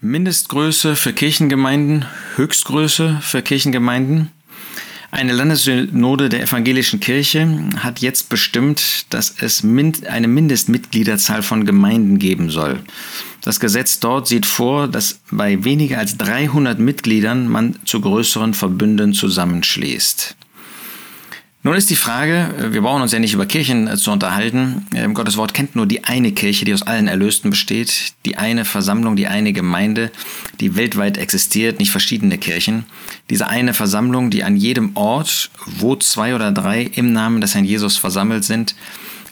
Mindestgröße für Kirchengemeinden, Höchstgröße für Kirchengemeinden. Eine Landessynode der evangelischen Kirche hat jetzt bestimmt, dass es eine Mindestmitgliederzahl von Gemeinden geben soll. Das Gesetz dort sieht vor, dass bei weniger als 300 Mitgliedern man zu größeren Verbünden zusammenschließt. Nun ist die Frage, äh, wir brauchen uns ja nicht über Kirchen äh, zu unterhalten. Ähm, Gottes Wort kennt nur die eine Kirche, die aus allen Erlösten besteht, die eine Versammlung, die eine Gemeinde, die weltweit existiert, nicht verschiedene Kirchen. Diese eine Versammlung, die an jedem Ort, wo zwei oder drei im Namen des Herrn Jesus versammelt sind,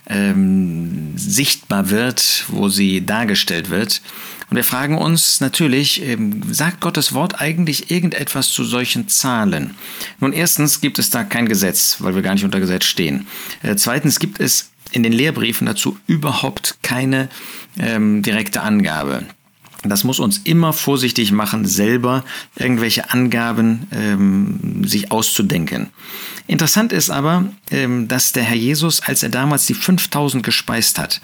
ähm, sichtbar wird, wo sie dargestellt wird. Und wir fragen uns natürlich, ähm, sagt Gottes Wort eigentlich irgendetwas zu solchen Zahlen? Nun, erstens gibt es da kein Gesetz, weil wir gar nicht unter Gesetz stehen. Äh, zweitens gibt es in den Lehrbriefen dazu überhaupt keine ähm, direkte Angabe. Das muss uns immer vorsichtig machen, selber irgendwelche Angaben ähm, sich auszudenken. Interessant ist aber, ähm, dass der Herr Jesus, als er damals die 5000 gespeist hat,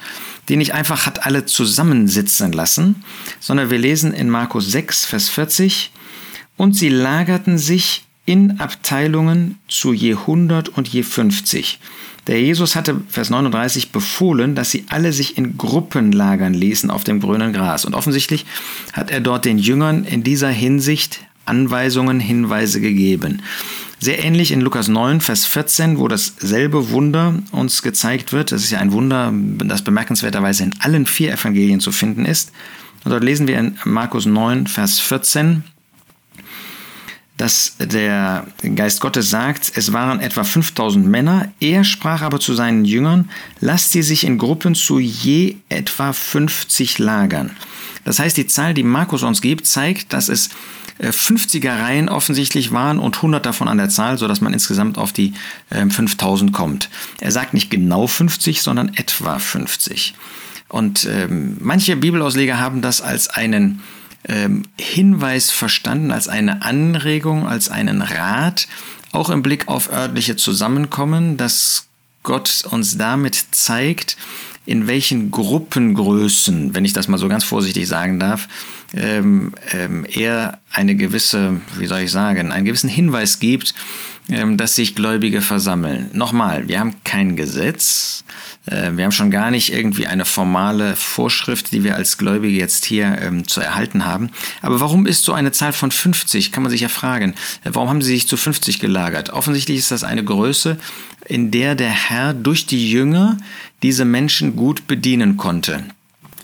die nicht einfach hat alle zusammensitzen lassen, sondern wir lesen in Markus 6, Vers 40, und sie lagerten sich in Abteilungen zu je 100 und je 50. Der Jesus hatte, Vers 39, befohlen, dass sie alle sich in Gruppen lagern ließen auf dem grünen Gras. Und offensichtlich hat er dort den Jüngern in dieser Hinsicht Anweisungen, Hinweise gegeben. Sehr ähnlich in Lukas 9, Vers 14, wo dasselbe Wunder uns gezeigt wird. Das ist ja ein Wunder, das bemerkenswerterweise in allen vier Evangelien zu finden ist. Und dort lesen wir in Markus 9, Vers 14, dass der Geist Gottes sagt, es waren etwa 5000 Männer. Er sprach aber zu seinen Jüngern, lasst sie sich in Gruppen zu je etwa 50 lagern. Das heißt, die Zahl, die Markus uns gibt, zeigt, dass es 50er äh, Reihen offensichtlich waren und 100 davon an der Zahl, sodass man insgesamt auf die 5000 ähm, kommt. Er sagt nicht genau 50, sondern etwa 50. Und ähm, manche Bibelausleger haben das als einen ähm, Hinweis verstanden, als eine Anregung, als einen Rat, auch im Blick auf örtliche Zusammenkommen, dass Gott uns damit zeigt, in welchen Gruppengrößen, wenn ich das mal so ganz vorsichtig sagen darf, ähm, ähm, er eine gewisse, wie soll ich sagen, einen gewissen Hinweis gibt, dass sich Gläubige versammeln. Nochmal, wir haben kein Gesetz, äh, wir haben schon gar nicht irgendwie eine formale Vorschrift, die wir als Gläubige jetzt hier ähm, zu erhalten haben. Aber warum ist so eine Zahl von 50, kann man sich ja fragen. Äh, warum haben sie sich zu 50 gelagert? Offensichtlich ist das eine Größe, in der der Herr durch die Jünger diese Menschen gut bedienen konnte.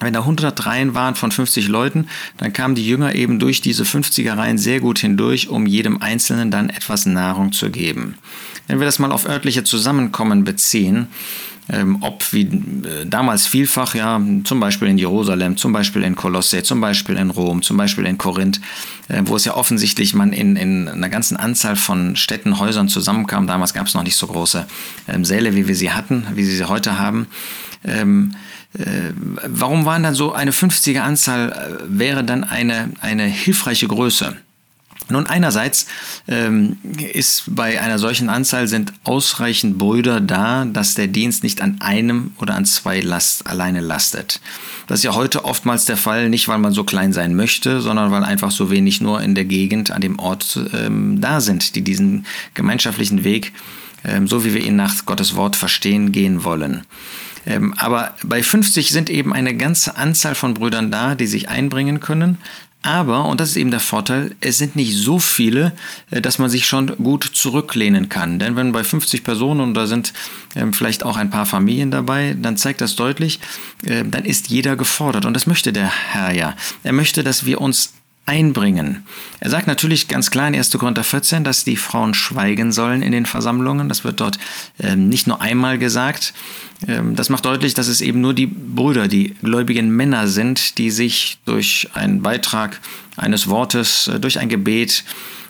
Wenn da 100 Reihen waren von 50 Leuten, dann kamen die Jünger eben durch diese 50er Reihen sehr gut hindurch, um jedem Einzelnen dann etwas Nahrung zu geben. Wenn wir das mal auf örtliche Zusammenkommen beziehen, ähm, ob wie äh, damals vielfach, ja, zum Beispiel in Jerusalem, zum Beispiel in Kolosse, zum Beispiel in Rom, zum Beispiel in Korinth, äh, wo es ja offensichtlich man in, in einer ganzen Anzahl von Städten, Häusern zusammenkam. Damals gab es noch nicht so große ähm, Säle, wie wir sie hatten, wie sie sie heute haben. Ähm, äh, warum waren dann so eine 50er Anzahl, äh, wäre dann eine, eine hilfreiche Größe? Nun, einerseits ähm, ist bei einer solchen Anzahl sind ausreichend Brüder da, dass der Dienst nicht an einem oder an zwei Last alleine lastet. Das ist ja heute oftmals der Fall, nicht weil man so klein sein möchte, sondern weil einfach so wenig nur in der Gegend, an dem Ort ähm, da sind, die diesen gemeinschaftlichen Weg, ähm, so wie wir ihn nach Gottes Wort verstehen, gehen wollen. Ähm, aber bei 50 sind eben eine ganze Anzahl von Brüdern da, die sich einbringen können. Aber, und das ist eben der Vorteil, es sind nicht so viele, äh, dass man sich schon gut zurücklehnen kann. Denn wenn bei 50 Personen und da sind ähm, vielleicht auch ein paar Familien dabei, dann zeigt das deutlich, äh, dann ist jeder gefordert. Und das möchte der Herr ja. Er möchte, dass wir uns einbringen. Er sagt natürlich ganz klar in 1. Korinther 14, dass die Frauen schweigen sollen in den Versammlungen. Das wird dort ähm, nicht nur einmal gesagt. Ähm, das macht deutlich, dass es eben nur die Brüder, die gläubigen Männer sind, die sich durch einen Beitrag eines Wortes, äh, durch ein Gebet,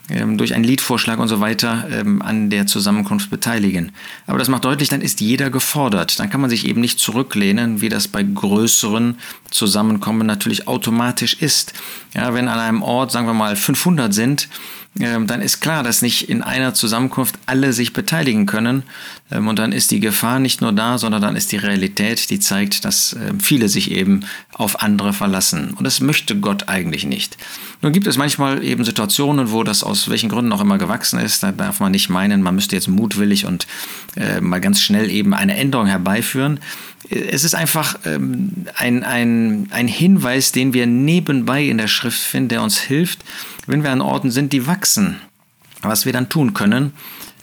durch einen Liedvorschlag und so weiter ähm, an der Zusammenkunft beteiligen. Aber das macht deutlich, dann ist jeder gefordert. Dann kann man sich eben nicht zurücklehnen, wie das bei größeren Zusammenkommen natürlich automatisch ist. Ja, wenn an einem Ort, sagen wir mal, 500 sind, ähm, dann ist klar, dass nicht in einer Zusammenkunft alle sich beteiligen können. Ähm, und dann ist die Gefahr nicht nur da, sondern dann ist die Realität, die zeigt, dass ähm, viele sich eben auf andere verlassen. Und das möchte Gott eigentlich nicht. Nun gibt es manchmal eben Situationen, wo das aus welchen Gründen auch immer gewachsen ist. Da darf man nicht meinen, man müsste jetzt mutwillig und äh, mal ganz schnell eben eine Änderung herbeiführen. Es ist einfach ähm, ein, ein, ein Hinweis, den wir nebenbei in der Schrift finden, der uns hilft, wenn wir an Orten sind, die wachsen. Was wir dann tun können,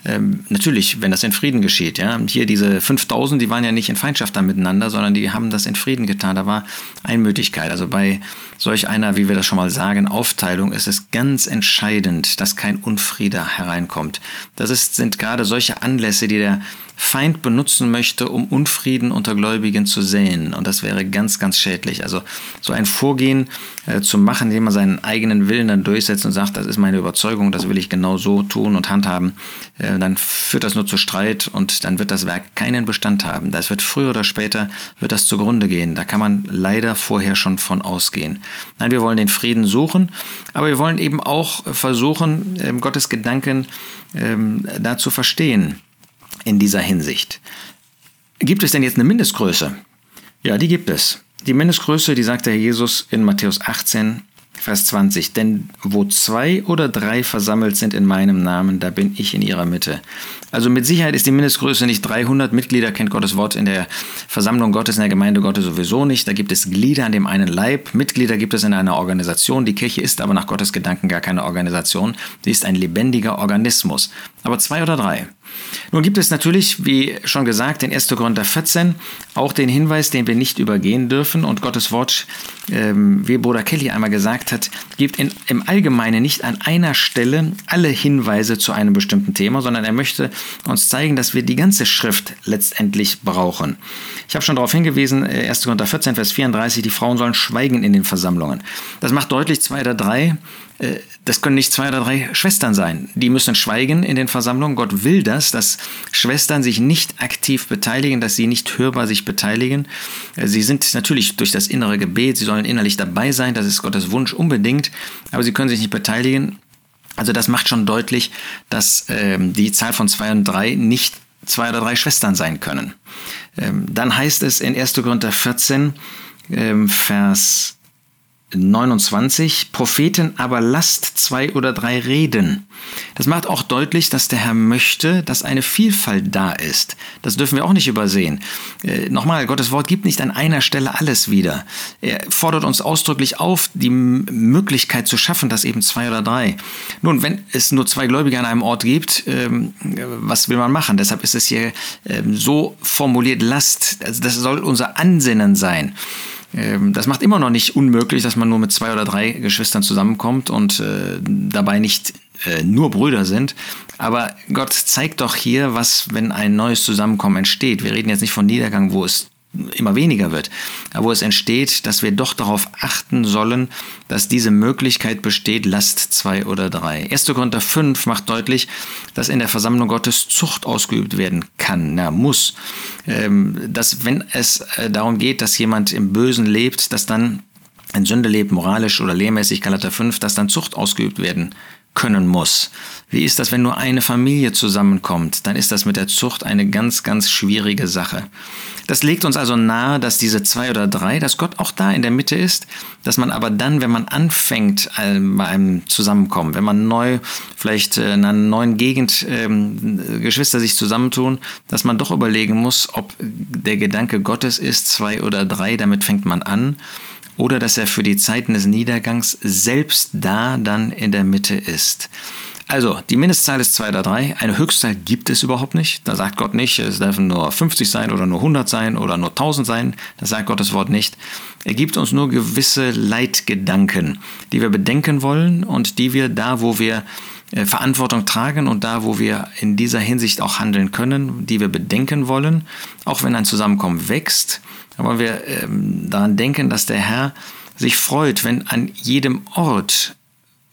ähm, natürlich, wenn das in Frieden geschieht. Ja? Hier diese 5000, die waren ja nicht in Feindschaft da miteinander, sondern die haben das in Frieden getan. Da war Einmütigkeit. Also bei solch einer, wie wir das schon mal sagen, Aufteilung ist es ganz entscheidend, dass kein Unfriede hereinkommt. Das ist, sind gerade solche Anlässe, die der Feind benutzen möchte, um Unfrieden unter Gläubigen zu säen. Und das wäre ganz, ganz schädlich. Also so ein Vorgehen äh, zu machen, indem man seinen eigenen Willen dann durchsetzt und sagt, das ist meine Überzeugung, das will ich genau so tun und handhaben, äh, dann führt das nur zu Streit und dann wird das Werk keinen Bestand haben. Das wird früher oder später, wird das zugrunde gehen. Da kann man leider vorher schon von ausgehen. Nein, wir wollen den Frieden suchen, aber wir wollen eben auch versuchen, äh, Gottes Gedanken ähm, da zu verstehen in dieser Hinsicht. Gibt es denn jetzt eine Mindestgröße? Ja, die gibt es. Die Mindestgröße, die sagt der Jesus in Matthäus 18, Vers 20. Denn wo zwei oder drei versammelt sind in meinem Namen, da bin ich in ihrer Mitte. Also mit Sicherheit ist die Mindestgröße nicht 300 Mitglieder, kennt Gottes Wort in der Versammlung Gottes, in der Gemeinde Gottes sowieso nicht. Da gibt es Glieder an dem einen Leib. Mitglieder gibt es in einer Organisation. Die Kirche ist aber nach Gottes Gedanken gar keine Organisation. Sie ist ein lebendiger Organismus. Aber zwei oder drei. Nun gibt es natürlich, wie schon gesagt, in 1. Korinther 14 auch den Hinweis, den wir nicht übergehen dürfen. Und Gottes Wort, ähm, wie Bruder Kelly einmal gesagt hat, gibt in, im Allgemeinen nicht an einer Stelle alle Hinweise zu einem bestimmten Thema, sondern er möchte uns zeigen, dass wir die ganze Schrift letztendlich brauchen. Ich habe schon darauf hingewiesen, 1. Äh, Korinther 14, Vers 34, die Frauen sollen schweigen in den Versammlungen. Das macht deutlich, zwei oder drei das können nicht zwei oder drei Schwestern sein. Die müssen schweigen in den Versammlungen. Gott will das, dass Schwestern sich nicht aktiv beteiligen, dass sie nicht hörbar sich beteiligen. Äh, sie sind natürlich durch das innere Gebet, sie sollen innerlich dabei sein, das ist Gottes Wunsch unbedingt, aber sie können sich nicht beteiligen. Also das macht schon deutlich, dass ähm, die Zahl von zwei und drei nicht zwei oder drei Schwestern sein können. Ähm, dann heißt es in 1. Korinther 14, ähm, Vers 29, Propheten aber lasst zwei oder drei reden. Das macht auch deutlich, dass der Herr möchte, dass eine Vielfalt da ist. Das dürfen wir auch nicht übersehen. Äh, nochmal, Gottes Wort gibt nicht an einer Stelle alles wieder. Er fordert uns ausdrücklich auf, die Möglichkeit zu schaffen, dass eben zwei oder drei. Nun, wenn es nur zwei Gläubige an einem Ort gibt, ähm, was will man machen? Deshalb ist es hier ähm, so formuliert, lasst. Also das soll unser Ansinnen sein. Ähm, das macht immer noch nicht unmöglich, dass man nur mit zwei oder drei Geschwistern zusammenkommt und äh, dabei nicht äh, nur Brüder sind. Aber Gott zeigt doch hier, was, wenn ein neues Zusammenkommen entsteht. Wir reden jetzt nicht von Niedergang, wo es immer weniger wird, wo es entsteht, dass wir doch darauf achten sollen, dass diese Möglichkeit besteht, Last zwei oder drei. 1. Korinther 5 macht deutlich, dass in der Versammlung Gottes Zucht ausgeübt werden kann, na, muss. Ähm, dass wenn es äh, darum geht, dass jemand im Bösen lebt, dass dann ein Sünde lebt, moralisch oder lehrmäßig, Galater 5, dass dann Zucht ausgeübt werden können muss. Wie ist das, wenn nur eine Familie zusammenkommt? Dann ist das mit der Zucht eine ganz, ganz schwierige Sache. Das legt uns also nahe, dass diese zwei oder drei, dass Gott auch da in der Mitte ist, dass man aber dann, wenn man anfängt äh, bei einem Zusammenkommen, wenn man neu, vielleicht in einer neuen Gegend ähm, Geschwister sich zusammentun, dass man doch überlegen muss, ob der Gedanke Gottes ist, zwei oder drei, damit fängt man an oder dass er für die Zeiten des Niedergangs selbst da dann in der Mitte ist. Also, die Mindestzahl ist 2 oder 3. Eine Höchstzahl gibt es überhaupt nicht. Da sagt Gott nicht, es dürfen nur 50 sein oder nur 100 sein oder nur 1000 sein. Das sagt Gottes Wort nicht. Er gibt uns nur gewisse Leitgedanken, die wir bedenken wollen und die wir da, wo wir Verantwortung tragen und da, wo wir in dieser Hinsicht auch handeln können, die wir bedenken wollen, auch wenn ein Zusammenkommen wächst, wollen wir ähm, daran denken, dass der Herr sich freut, wenn an jedem Ort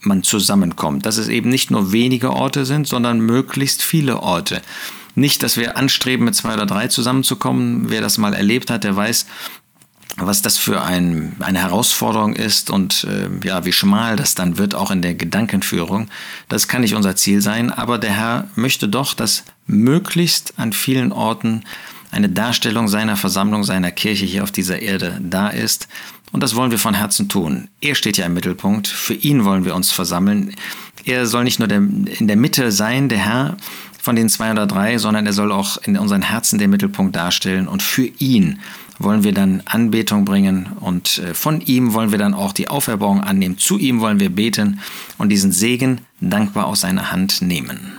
man zusammenkommt. Dass es eben nicht nur wenige Orte sind, sondern möglichst viele Orte. Nicht, dass wir anstreben, mit zwei oder drei zusammenzukommen. Wer das mal erlebt hat, der weiß, was das für ein, eine Herausforderung ist und äh, ja, wie schmal das dann wird, auch in der Gedankenführung, das kann nicht unser Ziel sein, aber der Herr möchte doch, dass möglichst an vielen Orten eine Darstellung seiner Versammlung, seiner Kirche hier auf dieser Erde da ist. Und das wollen wir von Herzen tun. Er steht ja im Mittelpunkt. Für ihn wollen wir uns versammeln. Er soll nicht nur der, in der Mitte sein, der Herr von den zwei oder drei, sondern er soll auch in unseren Herzen den Mittelpunkt darstellen. Und für ihn wollen wir dann Anbetung bringen und äh, von ihm wollen wir dann auch die Auferbauung annehmen. Zu ihm wollen wir beten und diesen Segen dankbar aus seiner Hand nehmen.